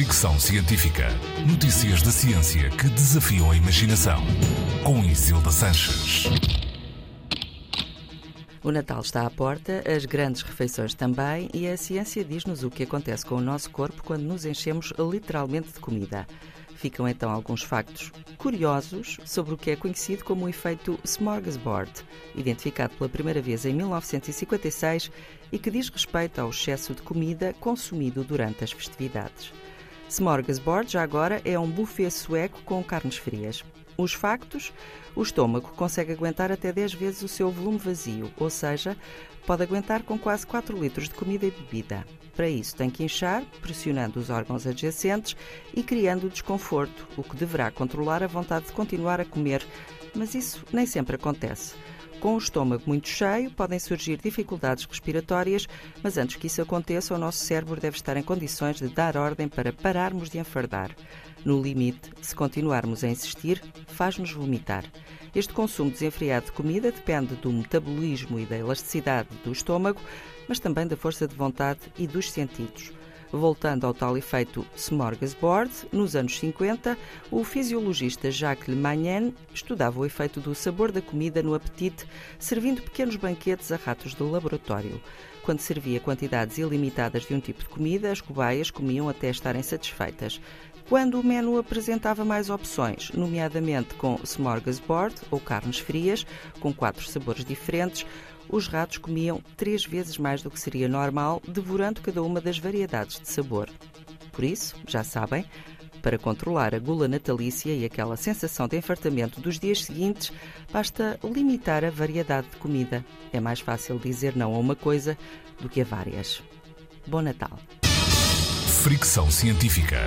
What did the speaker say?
Fricção Científica. Notícias da ciência que desafiam a imaginação. Com Isilda Sanches. O Natal está à porta, as grandes refeições também, e a ciência diz-nos o que acontece com o nosso corpo quando nos enchemos literalmente de comida. Ficam então alguns factos curiosos sobre o que é conhecido como o efeito smorgasbord, identificado pela primeira vez em 1956 e que diz respeito ao excesso de comida consumido durante as festividades. Smorgasbord, já agora, é um buffet sueco com carnes frias. Os factos: o estômago consegue aguentar até 10 vezes o seu volume vazio, ou seja, pode aguentar com quase 4 litros de comida e bebida. Para isso, tem que inchar, pressionando os órgãos adjacentes e criando desconforto, o que deverá controlar a vontade de continuar a comer, mas isso nem sempre acontece. Com o estômago muito cheio, podem surgir dificuldades respiratórias, mas antes que isso aconteça, o nosso cérebro deve estar em condições de dar ordem para pararmos de enfardar. No limite, se continuarmos a insistir, faz-nos vomitar. Este consumo desenfreado de comida depende do metabolismo e da elasticidade do estômago, mas também da força de vontade e dos sentidos. Voltando ao tal efeito smorgasbord, nos anos 50, o fisiologista Jacques Le Magnin estudava o efeito do sabor da comida no apetite, servindo pequenos banquetes a ratos do laboratório. Quando servia quantidades ilimitadas de um tipo de comida, as cobaias comiam até estarem satisfeitas. Quando o menu apresentava mais opções, nomeadamente com smorgasbord ou carnes frias, com quatro sabores diferentes, os ratos comiam três vezes mais do que seria normal, devorando cada uma das variedades de sabor. Por isso, já sabem, para controlar a gula natalícia e aquela sensação de enfartamento dos dias seguintes, basta limitar a variedade de comida. É mais fácil dizer não a uma coisa do que a várias. Bom Natal! Fricção Científica.